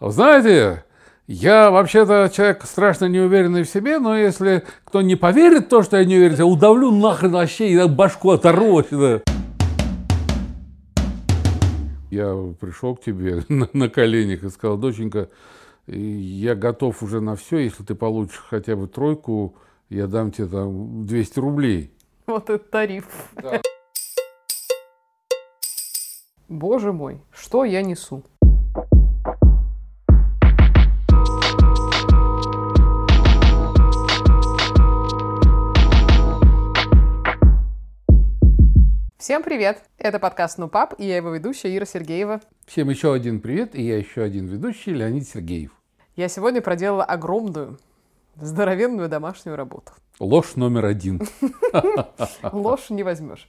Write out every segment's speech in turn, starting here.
Знаете, я вообще-то человек страшно неуверенный в себе, но если кто не поверит в то, что я не уверен, я удавлю нахрен вообще и башку оторву сюда. Я пришел к тебе на, на коленях и сказал, доченька, я готов уже на все, если ты получишь хотя бы тройку, я дам тебе там 200 рублей. Вот это тариф. Да. Боже мой, что я несу? Всем привет! Это подкаст «Ну, пап» и я его ведущая Ира Сергеева. Всем еще один привет, и я еще один ведущий Леонид Сергеев. Я сегодня проделала огромную, здоровенную домашнюю работу. Ложь номер один. Ложь не возьмешь.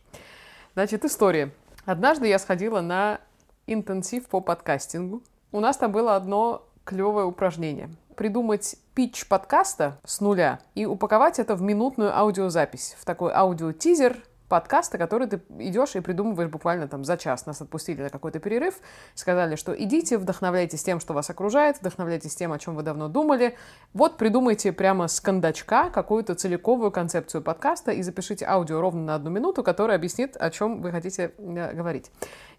Значит, история. Однажды я сходила на интенсив по подкастингу. У нас там было одно клевое упражнение. Придумать питч подкаста с нуля и упаковать это в минутную аудиозапись, в такой аудиотизер, подкаста, который ты идешь и придумываешь буквально там за час. Нас отпустили на какой-то перерыв, сказали, что идите, вдохновляйтесь тем, что вас окружает, вдохновляйтесь тем, о чем вы давно думали. Вот придумайте прямо с кондачка какую-то целиковую концепцию подкаста и запишите аудио ровно на одну минуту, которая объяснит, о чем вы хотите э, говорить.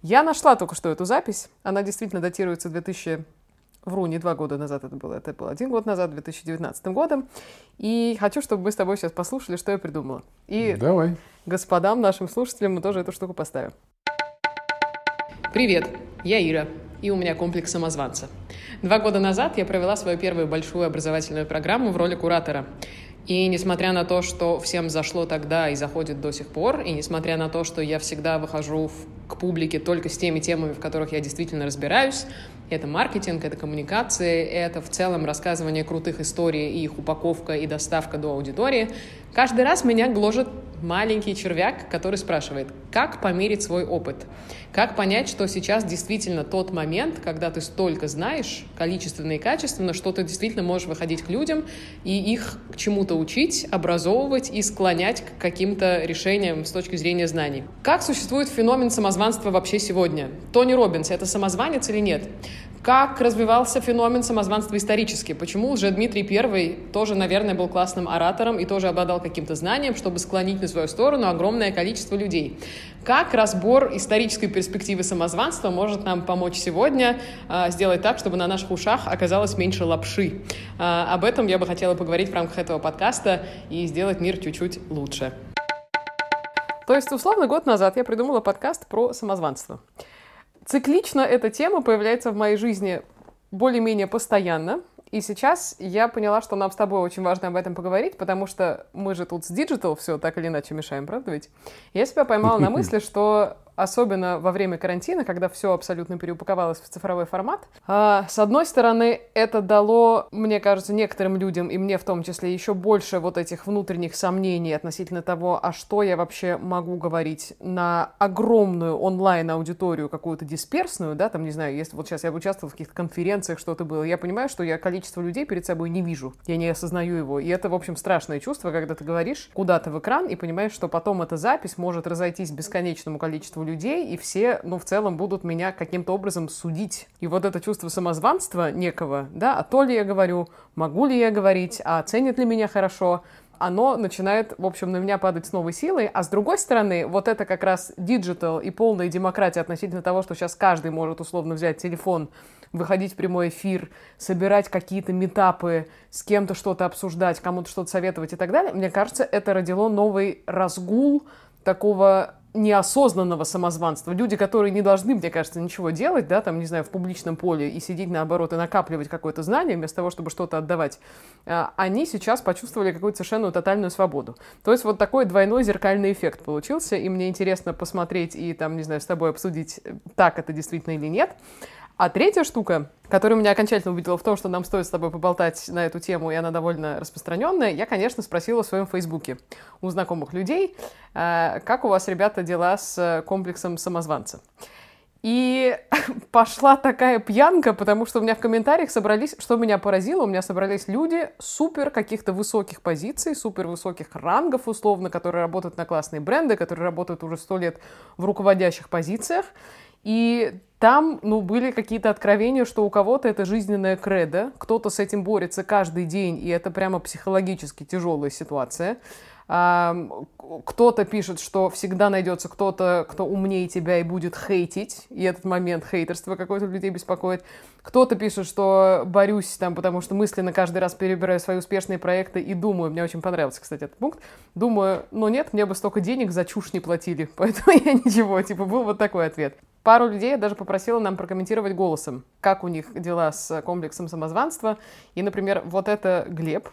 Я нашла только что эту запись. Она действительно датируется 2000 Вру, не два года назад это было, это было один год назад, 2019 годом. И хочу, чтобы мы с тобой сейчас послушали, что я придумала. И Давай. господам, нашим слушателям мы тоже эту штуку поставим. Привет, я Ира, и у меня комплекс самозванца. Два года назад я провела свою первую большую образовательную программу в роли куратора. И несмотря на то, что всем зашло тогда и заходит до сих пор, и несмотря на то, что я всегда выхожу в, к публике только с теми темами, в которых я действительно разбираюсь, это маркетинг, это коммуникации, это в целом рассказывание крутых историй и их упаковка и доставка до аудитории. Каждый раз меня гложет маленький червяк, который спрашивает, как померить свой опыт, как понять, что сейчас действительно тот момент, когда ты столько знаешь, количественно и качественно, что ты действительно можешь выходить к людям и их к чему-то учить, образовывать и склонять к каким-то решениям с точки зрения знаний. Как существует феномен самозванства вообще сегодня? Тони Робинс — это самозванец или нет? Как развивался феномен самозванства исторически? Почему уже Дмитрий I тоже, наверное, был классным оратором и тоже обладал каким-то знанием, чтобы склонить на свою сторону огромное количество людей? Как разбор исторической перспективы самозванства может нам помочь сегодня э, сделать так, чтобы на наших ушах оказалось меньше лапши? Э, об этом я бы хотела поговорить в рамках этого подкаста и сделать мир чуть-чуть лучше. То есть, условно, год назад я придумала подкаст про самозванство. Циклично эта тема появляется в моей жизни более-менее постоянно. И сейчас я поняла, что нам с тобой очень важно об этом поговорить, потому что мы же тут с digital все так или иначе мешаем, правда ведь? Я себя поймала на мысли, что особенно во время карантина, когда все абсолютно переупаковалось в цифровой формат. А, с одной стороны, это дало, мне кажется, некоторым людям, и мне в том числе, еще больше вот этих внутренних сомнений относительно того, а что я вообще могу говорить на огромную онлайн-аудиторию, какую-то дисперсную, да, там, не знаю, если вот сейчас я участвовала в каких-то конференциях, что-то было, я понимаю, что я количество людей перед собой не вижу, я не осознаю его, и это, в общем, страшное чувство, когда ты говоришь куда-то в экран и понимаешь, что потом эта запись может разойтись бесконечному количеству людей, и все, ну, в целом будут меня каким-то образом судить. И вот это чувство самозванства некого, да, а то ли я говорю, могу ли я говорить, а оценят ли меня хорошо, оно начинает, в общем, на меня падать с новой силой. А с другой стороны, вот это как раз digital и полная демократия относительно того, что сейчас каждый может условно взять телефон, выходить в прямой эфир, собирать какие-то meetup ы, с кем-то что-то обсуждать, кому-то что-то советовать и так далее. Мне кажется, это родило новый разгул такого неосознанного самозванства. Люди, которые не должны, мне кажется, ничего делать, да, там, не знаю, в публичном поле и сидеть наоборот и накапливать какое-то знание вместо того, чтобы что-то отдавать, а, они сейчас почувствовали какую-то совершенно тотальную свободу. То есть вот такой двойной зеркальный эффект получился, и мне интересно посмотреть и там, не знаю, с тобой обсудить, так это действительно или нет. А третья штука, которая меня окончательно убедила в том, что нам стоит с тобой поболтать на эту тему, и она довольно распространенная, я, конечно, спросила в своем фейсбуке у знакомых людей, э, как у вас, ребята, дела с комплексом самозванца. И пошла такая пьянка, потому что у меня в комментариях собрались, что меня поразило, у меня собрались люди супер каких-то высоких позиций, супер высоких рангов условно, которые работают на классные бренды, которые работают уже сто лет в руководящих позициях. И Там, ну, были какие-то откровения, что у кого-то это жизненная кредо, кто-то с этим борется каждый день, и это прямо психологически тяжелая ситуация. Кто-то пишет, что всегда найдется кто-то, кто умнее тебя и будет хейтить, и этот момент хейтерства какой-то людей беспокоит. Кто-то пишет, что борюсь там, потому что мысленно каждый раз перебираю свои успешные проекты и думаю, мне очень понравился, кстати, этот пункт, думаю, ну нет, мне бы столько денег за чушь не платили, поэтому я ничего, типа был вот такой ответ. Пару людей я даже попросила нам прокомментировать голосом, как у них дела с комплексом самозванства. И, например, вот это Глеб.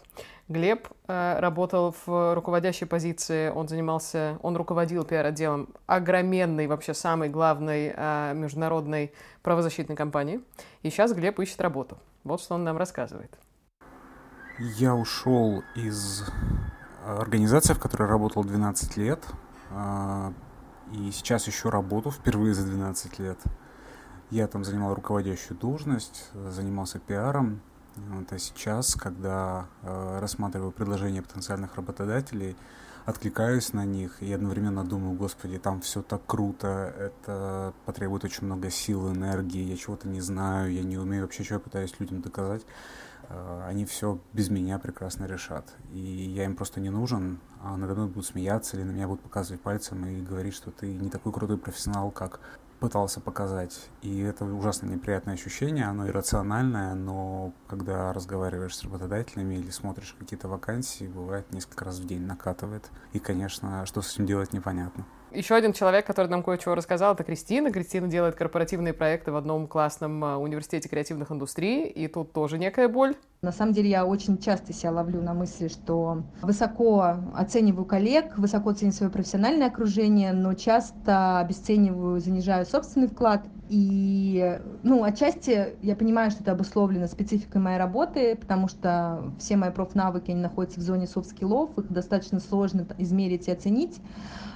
Глеб э, работал в руководящей позиции, он занимался, он руководил пиар-отделом огроменной, вообще самой главной э, международной правозащитной компании. И сейчас Глеб ищет работу. Вот что он нам рассказывает. Я ушел из организации, в которой работал 12 лет. И сейчас еще работу впервые за 12 лет. Я там занимал руководящую должность, занимался пиаром, вот, а сейчас, когда э, рассматриваю предложения потенциальных работодателей, откликаюсь на них и одновременно думаю, господи, там все так круто, это потребует очень много сил, энергии, я чего-то не знаю, я не умею вообще, что я пытаюсь людям доказать. Э, они все без меня прекрасно решат. И я им просто не нужен, а надо мной будут смеяться или на меня будут показывать пальцем и говорить, что ты не такой крутой профессионал, как пытался показать. И это ужасно неприятное ощущение, оно иррациональное, но когда разговариваешь с работодателями или смотришь какие-то вакансии, бывает несколько раз в день накатывает. И, конечно, что с этим делать непонятно. Еще один человек, который нам кое-чего рассказал, это Кристина. Кристина делает корпоративные проекты в одном классном а, университете креативных индустрий, и тут тоже некая боль. На самом деле я очень часто себя ловлю на мысли, что высоко оцениваю коллег, высоко оцениваю свое профессиональное окружение, но часто обесцениваю, занижаю собственный вклад. И, ну, отчасти я понимаю, что это обусловлено спецификой моей работы, потому что все мои профнавыки, они находятся в зоне soft skill ов, их достаточно сложно измерить и оценить.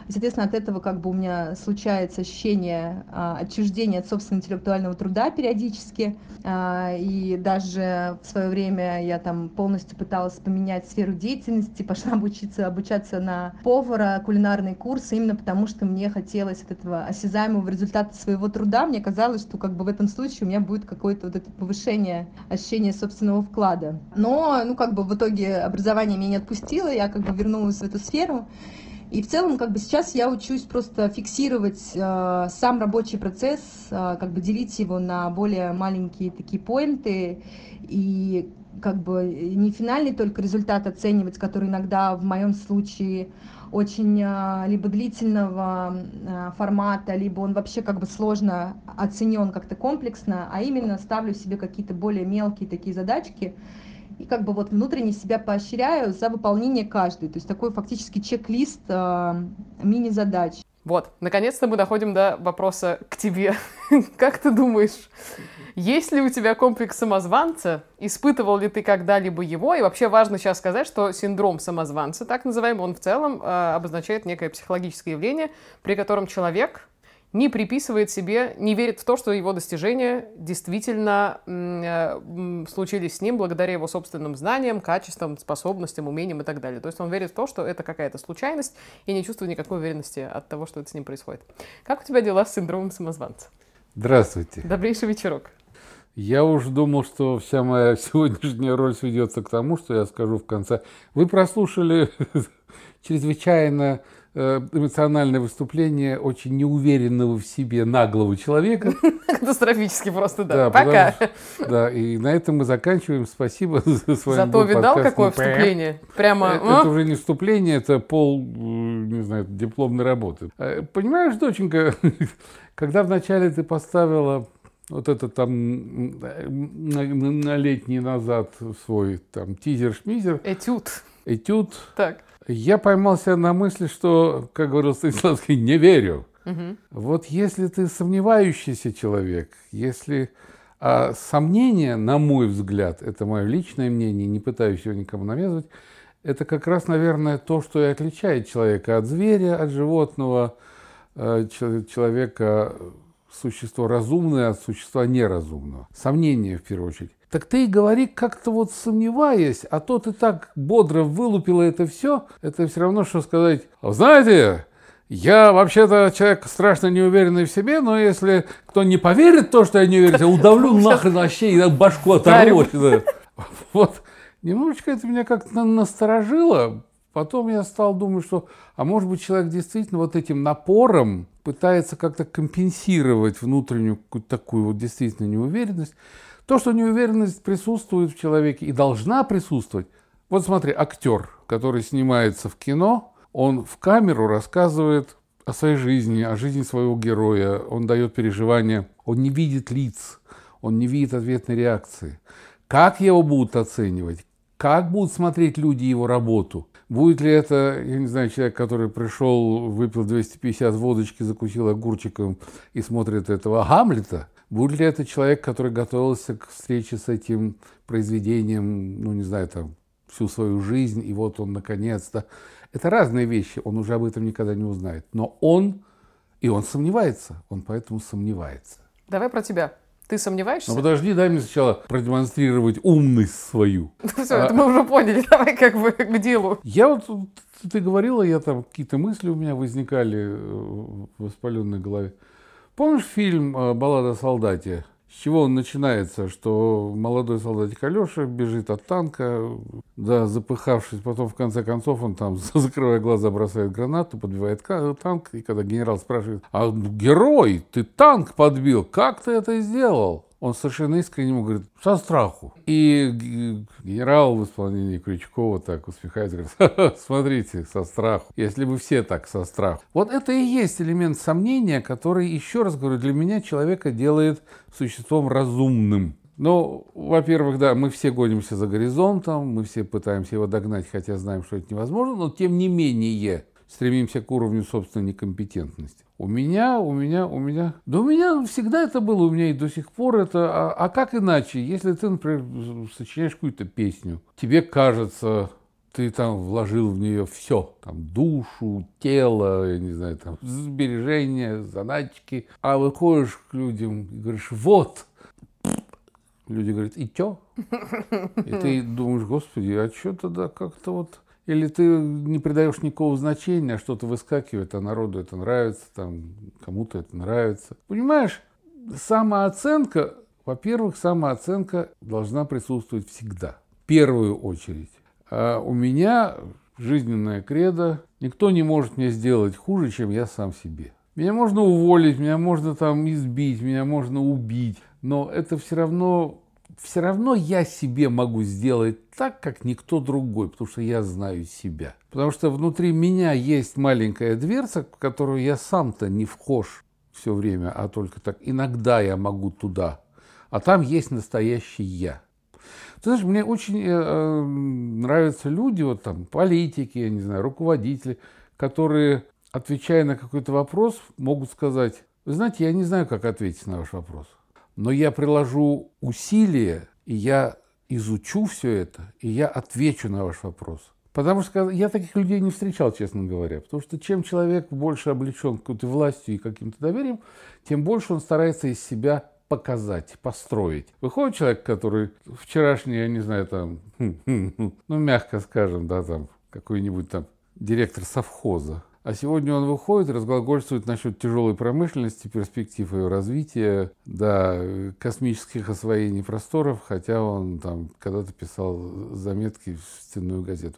И, соответственно, от этого как бы у меня случается ощущение а, отчуждения от собственного интеллектуального труда периодически. А, и даже в свое время я там полностью пыталась поменять сферу деятельности, пошла обучиться, обучаться на повара, кулинарные курсы, именно потому что мне хотелось от этого осязаемого результата своего труда. Мне казалось, что как бы в этом случае у меня будет какое-то вот это повышение ощущения собственного вклада. Но, ну, как бы в итоге образование меня не отпустило, я как бы вернулась в эту сферу. И в целом, как бы сейчас я учусь просто фиксировать э, сам рабочий процесс, э, как бы делить его на более маленькие такие поинты и как бы не финальный только результат оценивать, который иногда в моем случае очень э, либо длительного э, формата, либо он вообще как бы сложно оценен как-то комплексно, а именно ставлю себе какие-то более мелкие такие задачки, и как бы вот внутренне себя поощряю за выполнение каждой. То есть такой фактически чек-лист э, мини-задач. Вот, наконец-то мы доходим до вопроса к тебе. как ты думаешь, есть ли у тебя комплекс самозванца? Испытывал ли ты когда-либо его? И вообще важно сейчас сказать, что синдром самозванца, так называемый, он в целом э, обозначает некое психологическое явление, при котором человек не приписывает себе, не верит в то, что его достижения действительно э, случились с ним благодаря его собственным знаниям, качествам, способностям, умениям и так далее. То есть он верит в то, что это какая-то случайность и не чувствует никакой уверенности от того, что это с ним происходит. Как у тебя дела с синдромом самозванца? Здравствуйте. Добрейший вечерок. Я уж думал, что вся моя сегодняшняя роль сведется к тому, что я скажу в конце. Вы прослушали чрезвычайно Э, эмоциональное выступление очень неуверенного в себе наглого человека. Катастрофически просто, да. да Пока. Потому, да, и на этом мы заканчиваем. Спасибо за с вами Зато видал, подкаст. какое вступление? Прямо... Это, это уже не вступление, это пол, не знаю, дипломной работы. Э, понимаешь, доченька, когда вначале ты поставила вот это там на, на летний назад свой там тизер-шмизер. Этюд. Этюд. Так я поймался на мысли, что, как говорил Станиславский, не верю. Угу. Вот если ты сомневающийся человек, если а сомнение, на мой взгляд, это мое личное мнение, не пытаюсь его никому навязывать, это как раз, наверное, то, что и отличает человека от зверя, от животного, э, человека, существо разумное от существа неразумного. Сомнение, в первую очередь. Так ты и говори как-то вот сомневаясь, а то ты так бодро вылупила это все, это все равно, что сказать, знаете, Я вообще-то человек страшно неуверенный в себе, но если кто не поверит в то, что я не уверен, я удавлю нахрен вообще и башку оторву. Вот. Немножечко это меня как-то насторожило. Потом я стал думать, что, а может быть, человек действительно вот этим напором пытается как-то компенсировать внутреннюю такую вот действительно неуверенность. То, что неуверенность присутствует в человеке и должна присутствовать. Вот смотри, актер, который снимается в кино, он в камеру рассказывает о своей жизни, о жизни своего героя, он дает переживания, он не видит лиц, он не видит ответной реакции. Как его будут оценивать? Как будут смотреть люди его работу? Будет ли это, я не знаю, человек, который пришел, выпил 250 водочки, закусил огурчиком и смотрит этого Гамлета? Будет ли это человек, который готовился к встрече с этим произведением, ну, не знаю, там, всю свою жизнь, и вот он наконец-то... Это разные вещи, он уже об этом никогда не узнает. Но он, и он сомневается, он поэтому сомневается. Давай про тебя. Ты сомневаешься? Ну подожди, дай мне сначала продемонстрировать умность свою. Ну все, это мы уже поняли, давай как бы к делу. Я вот, ты говорила, я там, какие-то мысли у меня возникали э, в воспаленной голове. Помнишь фильм э, «Баллада о солдате»? Чего он начинается, что молодой солдатик Алеша бежит от танка, да, запыхавшись, потом в конце концов он там, закрывая глаза, бросает гранату, подбивает танк, и когда генерал спрашивает, а герой, ты танк подбил, как ты это сделал? Он совершенно искренне ему говорит, со страху. И генерал в исполнении Крючкова так усмехается, говорит, смотрите, со страху. Если бы все так со страху. Вот это и есть элемент сомнения, который, еще раз говорю, для меня человека делает существом разумным. Ну, во-первых, да, мы все гонимся за горизонтом, мы все пытаемся его догнать, хотя знаем, что это невозможно, но тем не менее стремимся к уровню собственной некомпетентности. У меня, у меня, у меня, да у меня всегда это было, у меня и до сих пор это, а, а как иначе, если ты, например, сочиняешь какую-то песню, тебе кажется, ты там вложил в нее все, там душу, тело, я не знаю, там сбережения, заначки, а выходишь к людям и говоришь, вот, люди говорят, и чё? И ты думаешь, господи, а что тогда как-то вот или ты не придаешь никакого значения, а что-то выскакивает, а народу это нравится, там, кому-то это нравится. Понимаешь, самооценка, во-первых, самооценка должна присутствовать всегда, в первую очередь. А у меня жизненная кредо, никто не может мне сделать хуже, чем я сам себе. Меня можно уволить, меня можно там избить, меня можно убить, но это все равно все равно я себе могу сделать так, как никто другой, потому что я знаю себя. Потому что внутри меня есть маленькая дверца, в которую я сам-то не вхож все время, а только так. Иногда я могу туда. А там есть настоящий я. Ты знаешь, мне очень э, э нравятся люди, вот там, политики, я не знаю, руководители, которые, отвечая на какой-то вопрос, могут сказать, вы знаете, я не знаю, как ответить на ваш вопрос но я приложу усилия, и я изучу все это, и я отвечу на ваш вопрос. Потому что я таких людей не встречал, честно говоря. Потому что чем человек больше облечен какой-то властью и каким-то доверием, тем больше он старается из себя показать, построить. Выходит человек, который вчерашний, я не знаю, там, ну, мягко скажем, да, там, какой-нибудь там директор совхоза, а сегодня он выходит и разглагольствует насчет тяжелой промышленности, перспектив ее развития, да, космических освоений просторов, хотя он там когда-то писал заметки в стенную газету.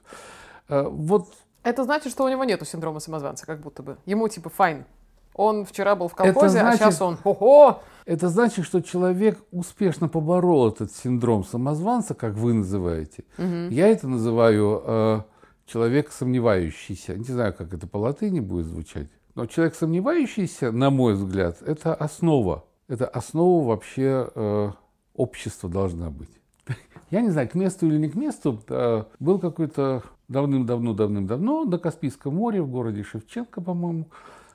А, вот. Это значит, что у него нету синдрома самозванца, как будто бы. Ему типа файн. Он вчера был в колхозе, значит, а сейчас он хо-хо. Это значит, что человек успешно поборол этот синдром самозванца, как вы называете. Угу. Я это называю э, человек сомневающийся, не знаю, как это по латыни будет звучать, но человек сомневающийся, на мой взгляд, это основа. Это основа вообще э, общества должна быть. Я не знаю, к месту или не к месту, э, был какой-то давным-давно, давным-давно на Каспийском море, в городе Шевченко, по-моему,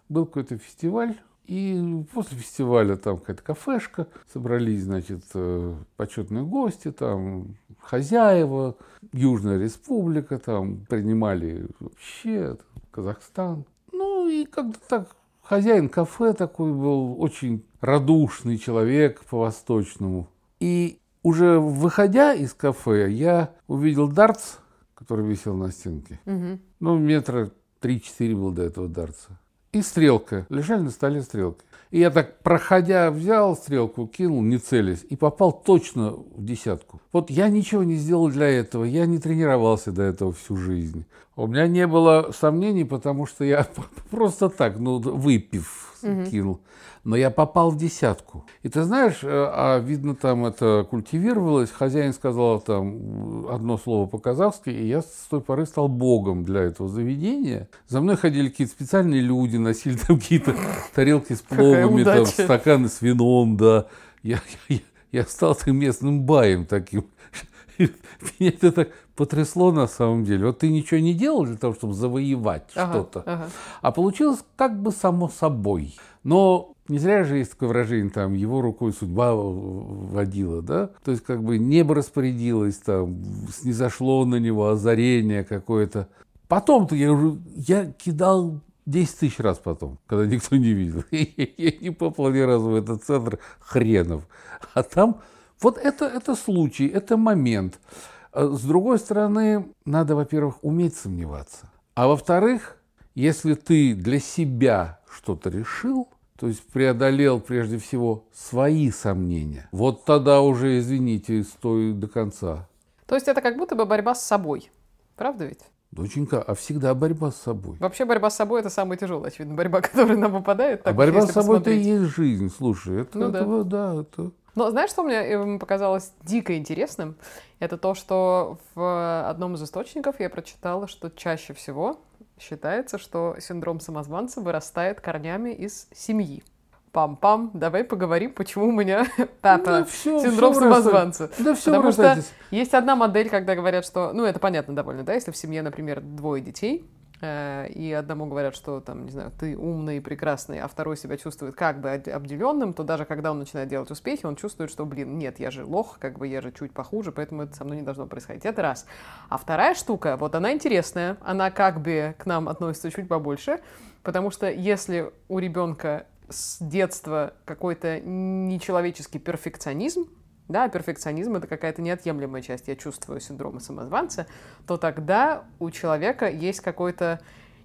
был какой-то фестиваль, и после фестиваля там какая-то кафешка, собрались, значит, э, почетные гости, там хозяева, Южная Республика, там принимали вообще Казахстан. Ну и как-то так хозяин кафе такой был, очень радушный человек по-восточному. И уже выходя из кафе, я увидел дартс, который висел на стенке. Угу. Ну, метра 3-4 был до этого дартса. И стрелка. Лежали на столе стрелки. И я так, проходя, взял стрелку, кинул, не целясь, и попал точно в десятку. Вот я ничего не сделал для этого, я не тренировался до этого всю жизнь. У меня не было сомнений, потому что я просто так, ну, выпив, угу. кинул но я попал в десятку. И ты знаешь, э, а видно там это культивировалось, хозяин сказал там одно слово по-казахски, и я с той поры стал богом для этого заведения. За мной ходили какие-то специальные люди, носили там какие-то тарелки с пловами, там, стаканы с вином, да. Я, я, я стал таким местным баем таким. Меня это так потрясло на самом деле. Вот ты ничего не делал для того, чтобы завоевать ага, что-то, ага. а получилось как бы само собой. Но не зря же есть такое выражение, там, его рукой судьба водила, да? То есть, как бы небо распорядилось, там, снизошло на него озарение какое-то. Потом-то я уже, я кидал 10 тысяч раз потом, когда никто не видел. Я не попал ни разу в этот центр хренов. А там, вот это, это случай, это момент. А с другой стороны, надо, во-первых, уметь сомневаться. А во-вторых, если ты для себя что-то решил, то есть преодолел прежде всего свои сомнения. Вот тогда уже, извините, стой до конца. То есть это как будто бы борьба с собой. Правда ведь? Доченька, а всегда борьба с собой. Вообще борьба с собой это самая тяжелая, очевидно, борьба, которая нам выпадает. А борьба с собой это и есть жизнь, слушай. Это, ну, это, да. да, это... Но знаешь, что мне э, показалось дико интересным? Это то, что в одном из источников я прочитала, что чаще всего Считается, что синдром самозванца вырастает корнями из семьи. Пам-пам, давай поговорим, почему у меня папа да все, синдром все самозванца. Да все Потому что есть одна модель, когда говорят, что, ну это понятно довольно, да, если в семье, например, двое детей, и одному говорят, что там, не знаю, ты умный и прекрасный, а второй себя чувствует как бы обделенным, то даже когда он начинает делать успехи, он чувствует, что, блин, нет, я же лох, как бы я же чуть похуже, поэтому это со мной не должно происходить. Это раз. А вторая штука, вот она интересная, она как бы к нам относится чуть побольше, потому что если у ребенка с детства какой-то нечеловеческий перфекционизм, да, перфекционизм это какая-то неотъемлемая часть, я чувствую синдрома самозванца, то тогда у человека есть какой-то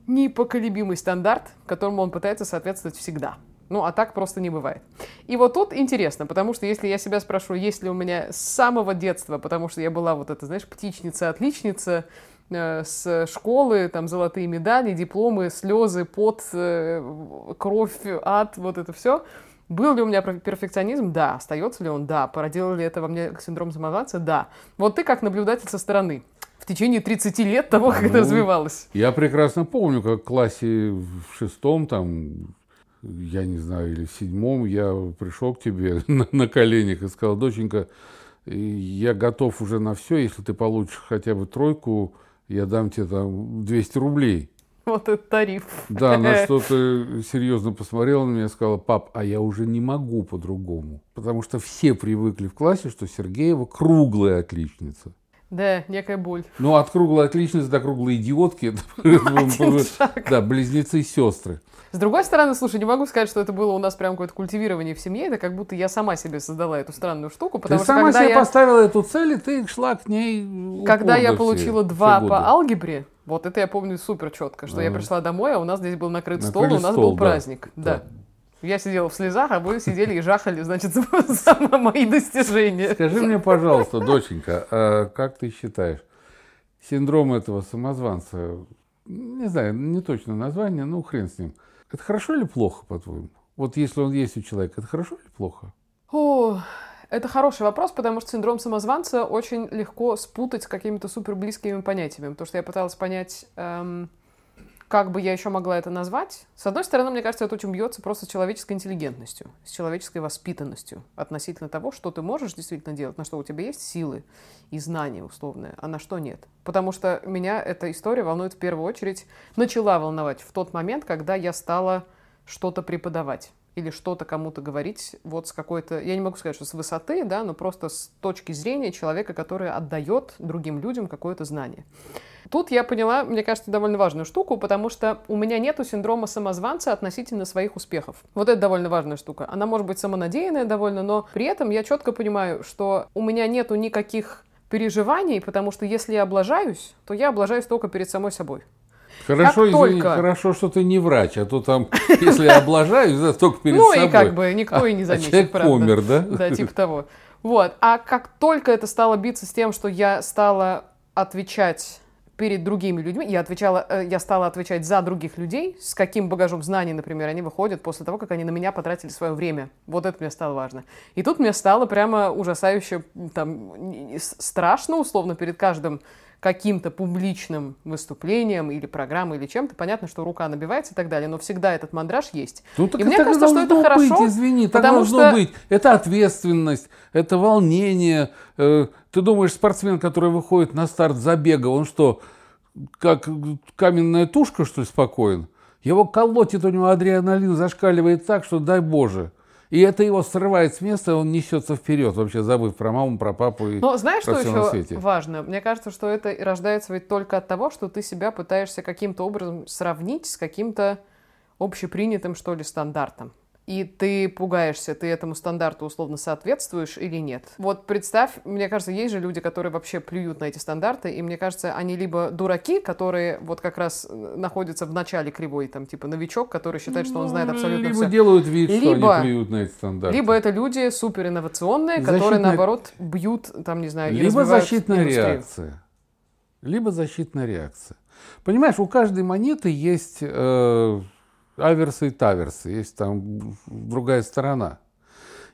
непоколебимый стандарт, которому он пытается соответствовать всегда. Ну, а так просто не бывает. И вот тут интересно, потому что если я себя спрошу, есть ли у меня с самого детства, потому что я была вот эта, знаешь, птичница-отличница, э, с школы, там, золотые медали, дипломы, слезы, пот, э, кровь, ад, вот это все – был ли у меня перфекционизм? Да. Остается ли он? Да. Породил ли это во мне синдром самозванца? Да. Вот ты как наблюдатель со стороны в течение 30 лет того, как ну, это развивалось. Я прекрасно помню, как в классе в шестом, там, я не знаю, или в седьмом, я пришел к тебе на, на коленях и сказал, доченька, я готов уже на все, если ты получишь хотя бы тройку, я дам тебе там 200 рублей. Вот этот тариф. Да, на что-то серьезно посмотрела на меня и сказала, пап, а я уже не могу по-другому. Потому что все привыкли в классе, что Сергеева круглая отличница. Да, некая боль. Ну, от круглой отличницы до круглой идиотки. Да, близнецы-сестры. С другой стороны, слушай, не могу сказать, что это было у нас прям какое-то культивирование в семье. Это как будто я сама себе создала эту странную штуку. Потому ты что сама себе я... поставила эту цель, и ты шла к ней Когда я получила два по алгебре, вот это я помню супер четко, что а. я пришла домой, а у нас здесь был накрыт стол, и у нас стол, был праздник. Да. да. Я сидела в слезах, а вы сидели и жахали, значит, за, за мои достижения. Скажи мне, пожалуйста, доченька, а как ты считаешь, синдром этого самозванца, не знаю, не точно название, ну хрен с ним, это хорошо или плохо, по-твоему? Вот если он есть у человека, это хорошо или плохо? О, это хороший вопрос, потому что синдром самозванца очень легко спутать с какими-то супер близкими понятиями. Потому что я пыталась понять, эм, как бы я еще могла это назвать. С одной стороны, мне кажется, это очень бьется просто с человеческой интеллигентностью, с человеческой воспитанностью относительно того, что ты можешь действительно делать, на что у тебя есть силы и знания условные, а на что нет. Потому что меня эта история волнует в первую очередь, начала волновать в тот момент, когда я стала что-то преподавать или что-то кому-то говорить вот с какой-то, я не могу сказать, что с высоты, да, но просто с точки зрения человека, который отдает другим людям какое-то знание. Тут я поняла, мне кажется, довольно важную штуку, потому что у меня нету синдрома самозванца относительно своих успехов. Вот это довольно важная штука. Она может быть самонадеянная довольно, но при этом я четко понимаю, что у меня нету никаких переживаний, потому что если я облажаюсь, то я облажаюсь только перед самой собой. Хорошо, как извини, только... хорошо, что ты не врач, а то там, если облажаюсь, да, только перед ну собой. и как бы никто и не А заметит, человек правда. помер, да? Да, типа того. Вот. А как только это стало биться с тем, что я стала отвечать перед другими людьми, я отвечала, э, я стала отвечать за других людей, с каким багажом знаний, например, они выходят после того, как они на меня потратили свое время. Вот это мне стало важно. И тут мне стало прямо ужасающе там страшно, условно, перед каждым каким-то публичным выступлением или программой или чем-то. Понятно, что рука набивается и так далее, но всегда этот мандраж есть. Ну, так И мне кажется, что это хорошо, быть, извини, так потому должно что- быть. Это ответственность, это волнение. Э, Ты думаешь, спортсмен, который выходит на старт забега, он что, как каменная тушка, что ли, спокоен? Его колотит, у него адреналин зашкаливает так, что дай Боже. И это его срывает с места, и он несется вперед, вообще забыв про маму, про папу и Но знаешь, про что на еще свете. важно? Мне кажется, что это и рождается ведь только от того, что ты себя пытаешься каким-то образом сравнить с каким-то общепринятым, что ли, стандартом. И ты пугаешься, ты этому стандарту условно соответствуешь или нет. Вот представь, мне кажется, есть же люди, которые вообще плюют на эти стандарты, и мне кажется, они либо дураки, которые вот как раз э, находятся в начале кривой, там, типа новичок, который считает, что он знает абсолютно Либо все. делают вид, что Либо- они плюют на эти стандарты. Либо это люди супер инновационные, которые, наоборот, бьют, там, не знаю, Либо защитная индустрию. реакция. Либо защитная реакция. Понимаешь, у каждой монеты есть э, аверсы и таверсы, есть там другая сторона.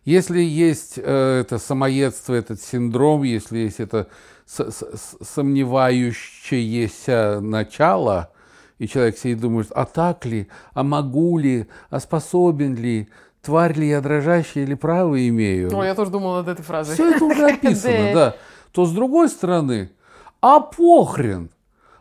Если есть э, это самоедство, этот синдром, если есть это сомневающееся начало, и человек сидит и думает, а так ли, а могу ли, а способен ли, тварь ли я дрожащая или право имею. Ой, я тоже думала над этой фразой. Все это уже описано, да. То с другой стороны, а похрен.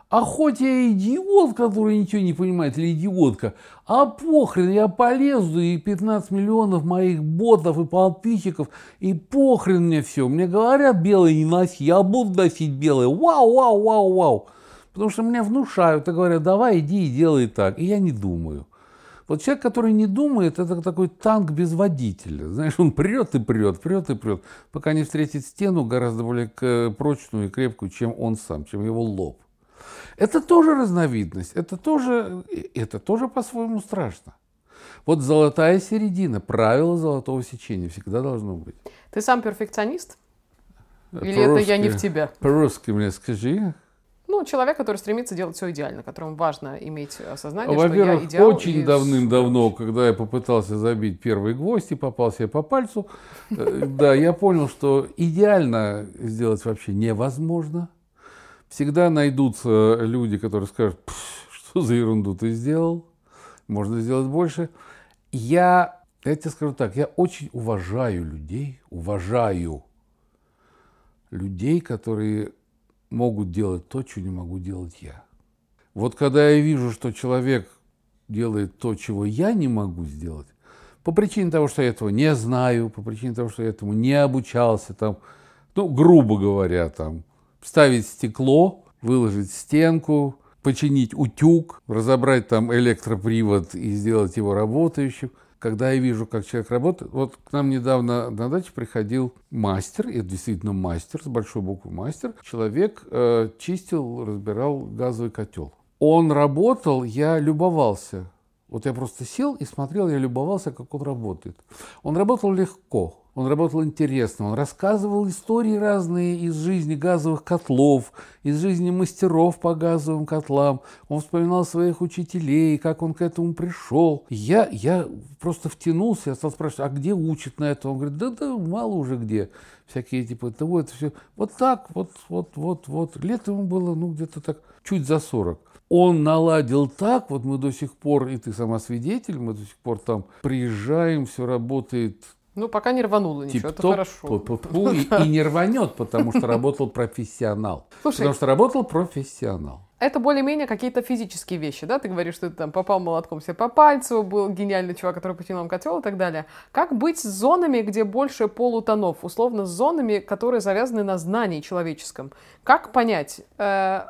А хоть я идиот, который ничего не понимает, или идиотка, а похрен, я полезу, и 15 миллионов моих ботов и подписчиков, и похрен мне все. Мне говорят, белый не носи, я буду носить белый. Вау, вау, вау, вау. Потому что мне внушают и говорят, давай иди и делай так. И я не думаю. Вот человек, который не думает, это такой танк без водителя. Знаешь, он прет и прет, прет и прет, пока не встретит стену гораздо более к- прочную и крепкую, чем он сам, чем его лоб. Это тоже разновидность, это тоже, это тоже по-своему страшно. Вот золотая середина, правило золотого сечения всегда должно быть. Ты сам перфекционист? Или это я не в тебя? По-русски мне скажи. Ну, человек, который стремится делать все идеально, которому важно иметь осознание, что я идеал. очень и давным-давно, когда я попытался забить первый гвоздь и попал себе по пальцу, э, да, я понял, что идеально сделать вообще невозможно. Всегда найдутся люди, которые скажут, «Пф, что за ерунду ты сделал, можно сделать больше. Я, я тебе скажу так, я очень уважаю людей, уважаю людей, которые могут делать то, что не могу делать я. Вот когда я вижу, что человек делает то, чего я не могу сделать, по причине того, что я этого не знаю, по причине того, что я этому не обучался, там, ну, грубо говоря, там, вставить стекло, выложить стенку, починить утюг, разобрать там электропривод и сделать его работающим. Когда я вижу, как человек работает, вот к нам недавно на даче приходил мастер, это действительно мастер, с большой буквы мастер. Человек э, чистил, разбирал газовый котел. Он работал, я любовался. Вот я просто сел и смотрел, я любовался, как он работает. Он работал легко, он работал интересно, он рассказывал истории разные из жизни газовых котлов, из жизни мастеров по газовым котлам. Он вспоминал своих учителей, как он к этому пришел. Я, я просто втянулся, я стал спрашивать, а где учат на это? Он говорит, да, да, мало уже где. Всякие типа того, это все. Вот так, вот, вот, вот, вот. Лет ему было, ну, где-то так, чуть за 40 он наладил так, вот мы до сих пор, и ты сама свидетель, мы до сих пор там приезжаем, все работает Ну, пока не рвануло ничего, это хорошо. и, и не рванет, потому что работал профессионал. Слушай, Потому что работал профессионал. это более-менее какие-то физические вещи, да? Ты говоришь, что ты там попал молотком себе по пальцу, был гениальный чувак, который починил котел и так далее. Как быть с зонами, где больше полутонов? Условно, с зонами, которые завязаны на знании человеческом. Как понять, э,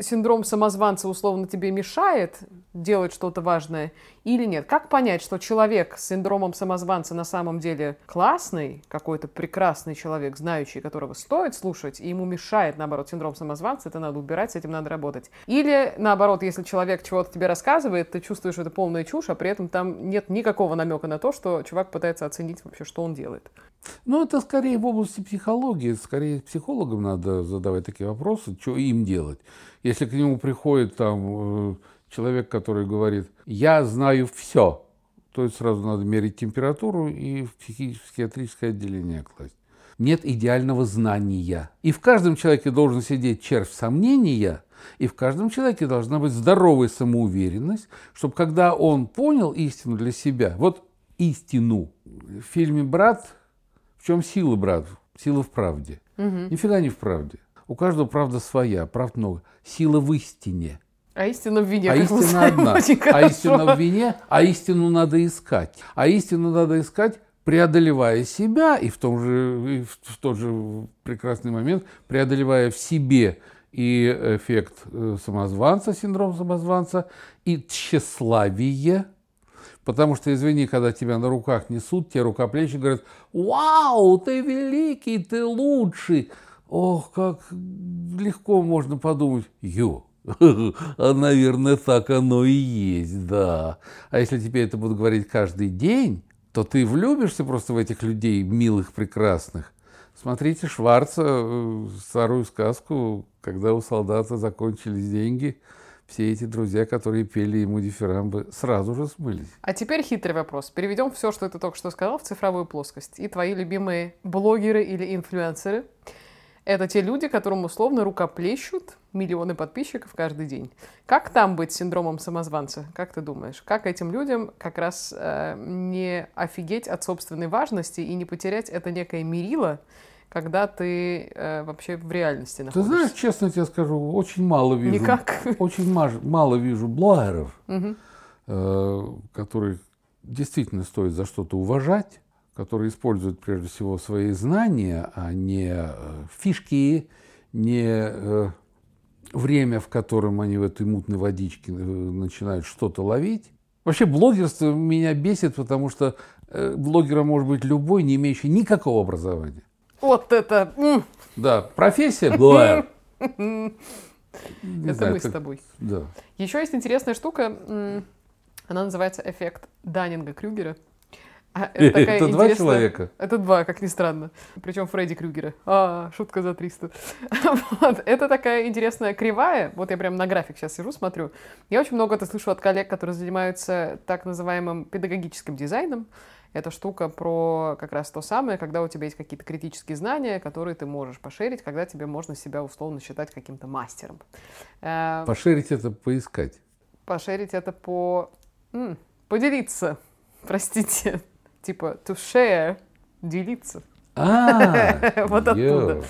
синдром самозванца условно тебе мешает делать что-то важное или нет? Как понять, что человек с синдромом самозванца на самом деле классный, какой-то прекрасный человек, знающий, которого стоит слушать, и ему мешает, наоборот, синдром самозванца, это надо убирать, с этим надо работать. Или, наоборот, если человек чего-то тебе рассказывает, ты чувствуешь, что это полная чушь, а при этом там нет никакого намека на то, что чувак пытается оценить вообще, что он делает. Ну, это скорее в области психологии. Скорее психологам надо задавать такие вопросы, что им делать. Если к нему приходит там э, человек, который говорит, я знаю все, то есть сразу надо мерить температуру и в психиатрическое отделение класть. Нет идеального знания. И в каждом человеке должен сидеть червь сомнения, и в каждом человеке должна быть здоровая самоуверенность, чтобы когда он понял истину для себя, вот истину. В фильме «Брат» в чем сила, брат? Сила в правде. Угу. Нифига не в правде. У каждого правда своя, правд много. Сила в истине. А истина в вине. А истина одна. А истина в вине, а истину надо искать. А истину надо искать, преодолевая себя, и в, том же, в тот же прекрасный момент преодолевая в себе и эффект э, самозванца, синдром самозванца, и тщеславие, потому что, извини, когда тебя на руках несут, те рукоплещи говорят, вау, ты великий, ты лучший. Ох, как легко можно подумать, ё, а, наверное, так оно и есть, да. А если тебе это будут говорить каждый день, то ты влюбишься просто в этих людей, милых, прекрасных. Смотрите Шварца, э, старую сказку, когда у солдата закончились деньги, все эти друзья, которые пели ему дифирамбы, сразу же смылись. А теперь хитрый вопрос. Переведем все, что ты только что сказал, в цифровую плоскость. И твои любимые блогеры или инфлюенсеры – это те люди, которым условно рукоплещут миллионы подписчиков каждый день. Как там быть синдромом самозванца? Как ты думаешь? Как этим людям как раз э, не офигеть от собственной важности и не потерять это некое мерило, когда ты э, вообще в реальности находишься? Ты знаешь, честно тебе скажу, очень мало вижу. Никак. Очень мало вижу блогеров, э, которые действительно стоит за что-то уважать которые используют прежде всего свои знания, а не э, фишки, не э, время, в котором они в этой мутной водичке э, начинают что-то ловить. Вообще блогерство меня бесит, потому что блогером может быть любой, не имеющий никакого образования. Вот это... Да, профессия блогер. Это мы с тобой. Да. Еще есть интересная штука, она называется эффект Даннинга-Крюгера. А, это, это два человека? Это два, как ни странно. Причем Фредди Крюгера. А, шутка за 300. вот. Это такая интересная кривая. Вот я прям на график сейчас сижу, смотрю. Я очень много это слышу от коллег, которые занимаются так называемым педагогическим дизайном. Это штука про как раз то самое, когда у тебя есть какие-то критические знания, которые ты можешь пошерить, когда тебе можно себя условно считать каким-то мастером. Э, пошерить это поискать. Пошерить это по... М, поделиться, простите. Типа to share, делиться. А, вот оттуда.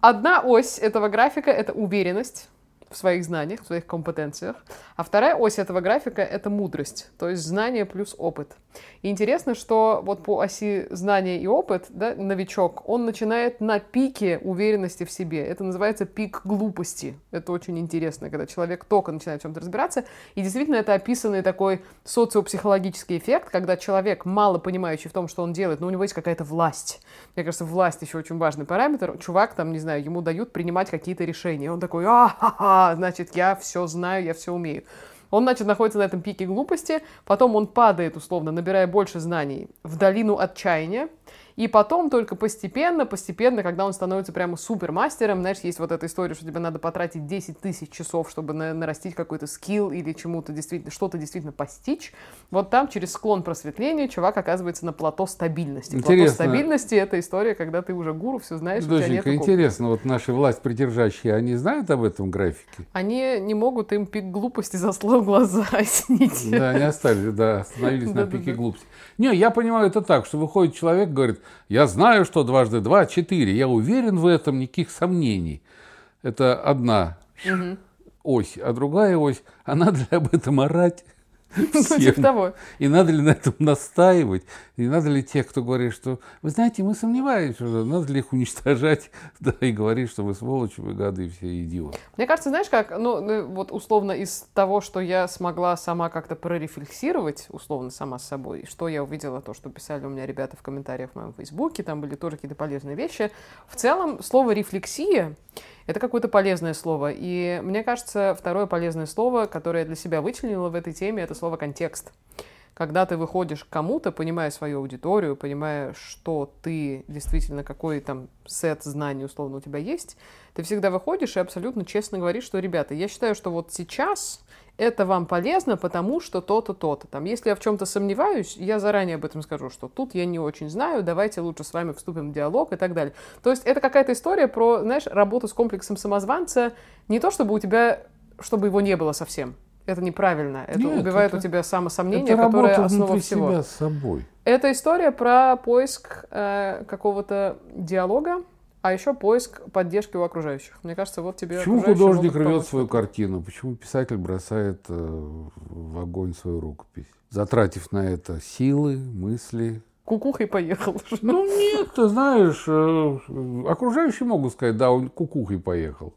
Одна ось этого графика — это уверенность в своих знаниях, в своих компетенциях. А вторая ось этого графика — это мудрость, то есть знание плюс опыт. И интересно, что вот по оси знания и опыт, да, новичок, он начинает на пике уверенности в себе. Это называется пик глупости. Это очень интересно, когда человек только начинает в чем-то разбираться. И действительно, это описанный такой социопсихологический эффект, когда человек, мало понимающий в том, что он делает, но у него есть какая-то власть. Мне кажется, власть еще очень важный параметр. Чувак там, не знаю, ему дают принимать какие-то решения. Он такой, а-ха-ха, значит, я все знаю, я все умею. Он, значит, находится на этом пике глупости, потом он падает, условно, набирая больше знаний, в долину отчаяния, и потом только постепенно, постепенно, когда он становится прямо супермастером, знаешь, есть вот эта история, что тебе надо потратить 10 тысяч часов, чтобы на, нарастить какой-то скилл или чему-то действительно, что-то действительно постичь. Вот там через склон просветления чувак оказывается на плато стабильности. Интересно. Плато стабильности — это история, когда ты уже гуру, все знаешь, нет интересно, вот наши власть придержащие, они знают об этом графике? Они не могут, им пик глупости заслал глаза, извините. Да, они оставили, да, остановились на пике глупости. Не, я понимаю это так, что выходит человек, говорит, я знаю, что дважды два – четыре, я уверен в этом, никаких сомнений. Это одна ось, а другая ось, а надо ли об этом орать? Ну, типа того. И надо ли на этом настаивать? И надо ли тех, кто говорит, что, вы знаете, мы сомневаемся, что надо ли их уничтожать, да, и говорить, что вы сволочи, вы гады, все идиоты. Мне кажется, знаешь как, ну, ну, вот условно из того, что я смогла сама как-то прорефлексировать, условно сама с собой, что я увидела, то, что писали у меня ребята в комментариях в моем фейсбуке, там были тоже какие-то полезные вещи. В целом, слово «рефлексия» Это какое-то полезное слово. И мне кажется, второе полезное слово, которое я для себя вычленила в этой теме, это слово «контекст» когда ты выходишь к кому-то, понимая свою аудиторию, понимая, что ты действительно, какой там сет знаний условно у тебя есть, ты всегда выходишь и абсолютно честно говоришь, что, ребята, я считаю, что вот сейчас это вам полезно, потому что то-то, то-то. Там, если я в чем-то сомневаюсь, я заранее об этом скажу, что тут я не очень знаю, давайте лучше с вами вступим в диалог и так далее. То есть это какая-то история про, знаешь, работу с комплексом самозванца, не то чтобы у тебя, чтобы его не было совсем, это неправильно. Это Нет, убивает это, у тебя самосомнение, это которое основа всего. Себя с собой. Это история про поиск э, какого-то диалога, а еще поиск поддержки у окружающих. Мне кажется, вот тебе. Почему художник рвет свою картину? Почему писатель бросает э, в огонь свою рукопись, затратив на это силы, мысли? Кукухой поехал. Ну нет, ты знаешь, э, окружающие могут сказать, да, он кукухой поехал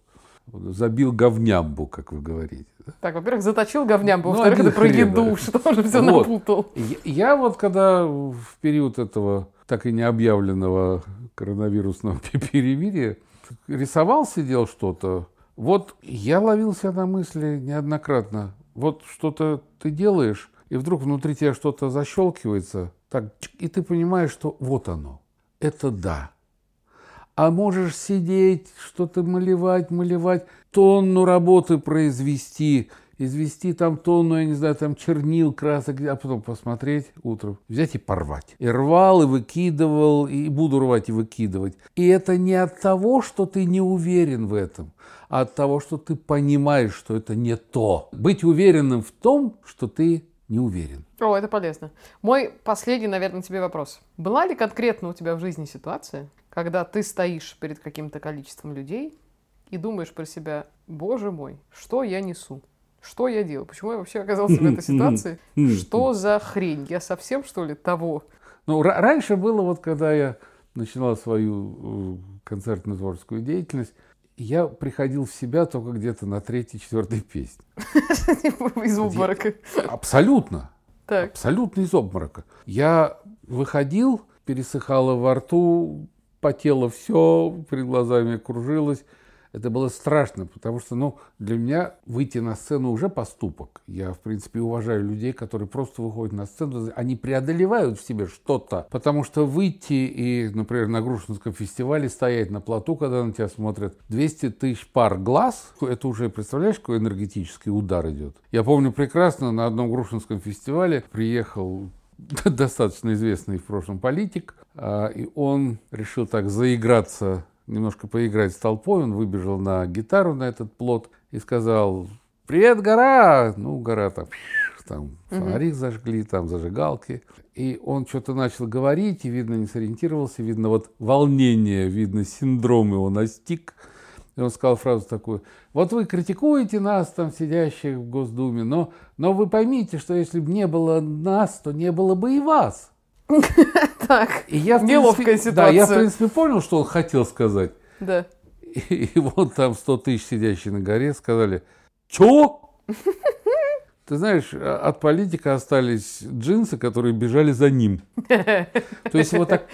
забил говнямбу, как вы говорите. Так, во-первых, заточил говнямбу, ну, во-вторых, это про еду, что тоже все вот. напутал. Я, я вот когда в период этого так и не объявленного коронавирусного перемирия рисовал, сидел что-то, вот я ловил себя на мысли неоднократно. Вот что-то ты делаешь, и вдруг внутри тебя что-то защелкивается, так, и ты понимаешь, что вот оно. Это да а можешь сидеть, что-то малевать, малевать, тонну работы произвести, извести там тонну, я не знаю, там чернил, красок, а потом посмотреть утром, взять и порвать. И рвал, и выкидывал, и буду рвать и выкидывать. И это не от того, что ты не уверен в этом, а от того, что ты понимаешь, что это не то. Быть уверенным в том, что ты не уверен. О, это полезно. Мой последний, наверное, тебе вопрос. Была ли конкретно у тебя в жизни ситуация, когда ты стоишь перед каким-то количеством людей и думаешь про себя, боже мой, что я несу? Что я делаю? Почему я вообще оказался в этой ситуации? Что за хрень? Я совсем, что ли, того? Ну, раньше было, вот когда я начинал свою э, концертную творческую деятельность, я приходил в себя только где-то на третьей, четвертой песне. Из обморока. Абсолютно. Абсолютно из обморока. Я выходил, пересыхало во рту, потело все, перед глазами кружилось. Это было страшно, потому что, ну, для меня выйти на сцену уже поступок. Я, в принципе, уважаю людей, которые просто выходят на сцену, они преодолевают в себе что-то. Потому что выйти и, например, на Грушинском фестивале стоять на плоту, когда на тебя смотрят 200 тысяч пар глаз, это уже, представляешь, какой энергетический удар идет. Я помню прекрасно, на одном Грушинском фестивале приехал достаточно известный в прошлом политик, а, и он решил так заиграться, немножко поиграть с толпой, он выбежал на гитару на этот плод и сказал «Привет, гора!» Ну, гора там, там фонари зажгли, там зажигалки. И он что-то начал говорить, и, видно, не сориентировался, видно, вот волнение, видно, синдром его настиг. И он сказал фразу такую, вот вы критикуете нас, там, сидящих в Госдуме, но, но вы поймите, что если бы не было нас, то не было бы и вас. Так, и я, неловкая ситуация. Да, я, в принципе, понял, что он хотел сказать. Да. И, и вот там 100 тысяч сидящие на горе сказали, чё? Ты знаешь, а, от политика остались джинсы, которые бежали за ним. То есть вот так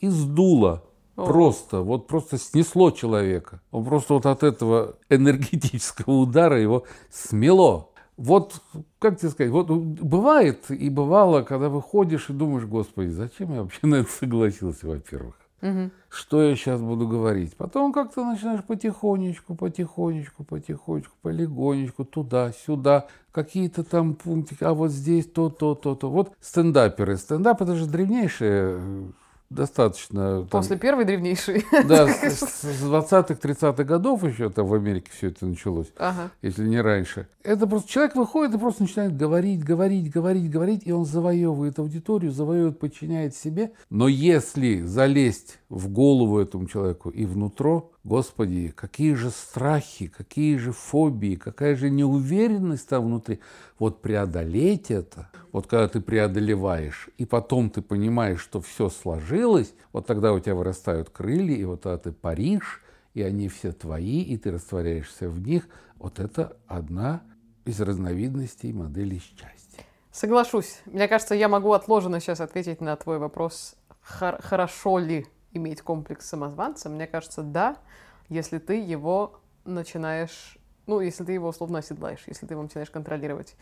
и сдуло. Просто, вот просто снесло человека. Он просто вот от этого энергетического удара его смело. Вот, как тебе сказать, вот бывает и бывало, когда выходишь и думаешь, господи, зачем я вообще на это согласился, во-первых. Угу. Что я сейчас буду говорить? Потом как-то начинаешь потихонечку, потихонечку, потихонечку, полигонечку, туда, сюда, какие-то там пунктики, а вот здесь то, то, то, то. Вот стендаперы. Стендап это же древнейшее достаточно... После там, первой древнейшей. Да, с, с 20-х, 30-х годов еще там в Америке все это началось, ага. если не раньше. Это просто человек выходит и просто начинает говорить, говорить, говорить, говорить, и он завоевывает аудиторию, завоевывает, подчиняет себе. Но если залезть в голову этому человеку и внутрь, Господи, какие же страхи, какие же фобии, какая же неуверенность там внутри. Вот преодолеть это, вот когда ты преодолеваешь, и потом ты понимаешь, что все сложилось, вот тогда у тебя вырастают крылья, и вот тогда ты паришь, и они все твои, и ты растворяешься в них. Вот это одна из разновидностей модели счастья. Соглашусь. Мне кажется, я могу отложенно сейчас ответить на твой вопрос, хорошо ли иметь комплекс самозванца. Мне кажется, да. если ты его начинаешь, ну, если ты его условно оседлаешь, если ты его начинаешь контролировать.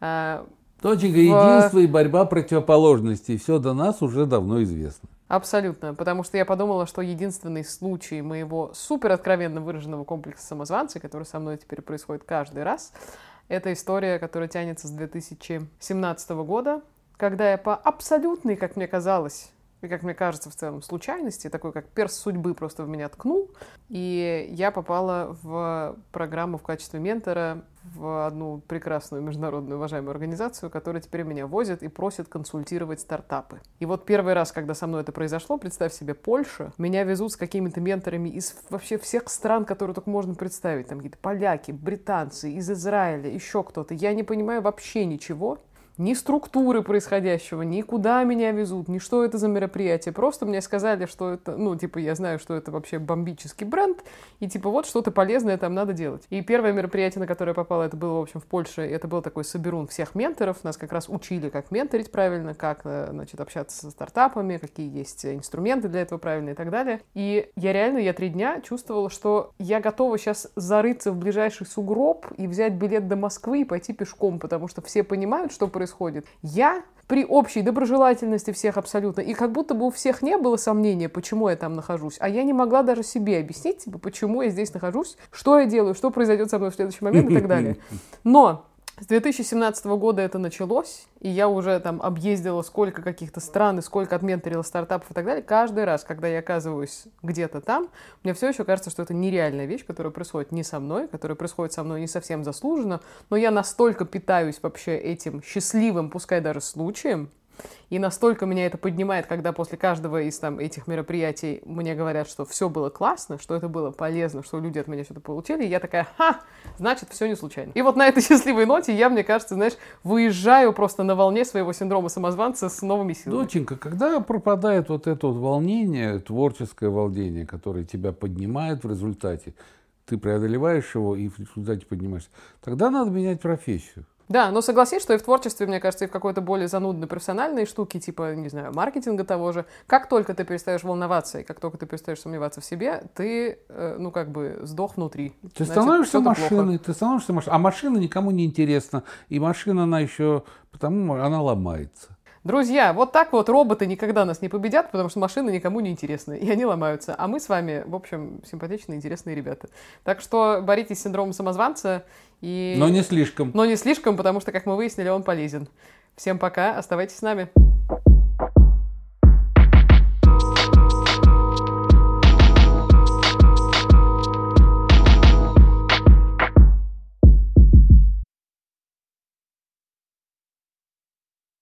А, Точка в... единства и борьба противоположностей. Все до нас уже давно известно. Абсолютно, потому что я подумала, что единственный случай моего супер откровенно выраженного комплекса самозванца, который со мной теперь происходит каждый раз, это история, которая тянется с 2017 года, когда я по абсолютной, как мне казалось, и, как мне кажется, в целом случайности, такой как перс судьбы просто в меня ткнул, и я попала в программу в качестве ментора в одну прекрасную международную уважаемую организацию, которая теперь меня возит и просит консультировать стартапы. И вот первый раз, когда со мной это произошло, представь себе, Польша, меня везут с какими-то менторами из вообще всех стран, которые только можно представить. Там какие-то поляки, британцы, из Израиля, еще кто-то. Я не понимаю вообще ничего ни структуры происходящего, ни куда меня везут, ни что это за мероприятие. Просто мне сказали, что это, ну, типа, я знаю, что это вообще бомбический бренд, и, типа, вот что-то полезное там надо делать. И первое мероприятие, на которое я попала, это было, в общем, в Польше, это был такой соберун всех менторов. Нас как раз учили, как менторить правильно, как, э, значит, общаться со стартапами, какие есть инструменты для этого правильно и так далее. И я реально, я три дня чувствовала, что я готова сейчас зарыться в ближайший сугроб и взять билет до Москвы и пойти пешком, потому что все понимают, что происходит происходит. Я при общей доброжелательности всех абсолютно, и как будто бы у всех не было сомнения, почему я там нахожусь, а я не могла даже себе объяснить, типа, почему я здесь нахожусь, что я делаю, что произойдет со мной в следующий момент и так далее. Но с 2017 года это началось, и я уже там объездила сколько каких-то стран, и сколько отменторила стартапов и так далее. Каждый раз, когда я оказываюсь где-то там, мне все еще кажется, что это нереальная вещь, которая происходит не со мной, которая происходит со мной не совсем заслуженно, но я настолько питаюсь вообще этим счастливым, пускай даже случаем, и настолько меня это поднимает, когда после каждого из там, этих мероприятий мне говорят, что все было классно, что это было полезно, что люди от меня что-то получили. И я такая, ха, значит, все не случайно. И вот на этой счастливой ноте я, мне кажется, знаешь, выезжаю просто на волне своего синдрома самозванца с новыми силами. Доченька, когда пропадает вот это вот волнение, творческое волнение, которое тебя поднимает в результате, ты преодолеваешь его и в результате поднимаешься, тогда надо менять профессию. Да, но согласись, что и в творчестве, мне кажется, и в какой-то более занудной профессиональной штуке, типа, не знаю, маркетинга того же, как только ты перестаешь волноваться, и как только ты перестаешь сомневаться в себе, ты, э, ну, как бы, сдох внутри. Ты Значит, становишься машиной, плохо. ты становишься машиной, а машина никому не интересна, и машина, она еще, потому она ломается. Друзья, вот так вот роботы никогда нас не победят, потому что машины никому не интересны, и они ломаются. А мы с вами, в общем, симпатичные, интересные ребята. Так что боритесь с синдромом самозванца. И... Но не слишком. Но не слишком, потому что, как мы выяснили, он полезен. Всем пока, оставайтесь с нами.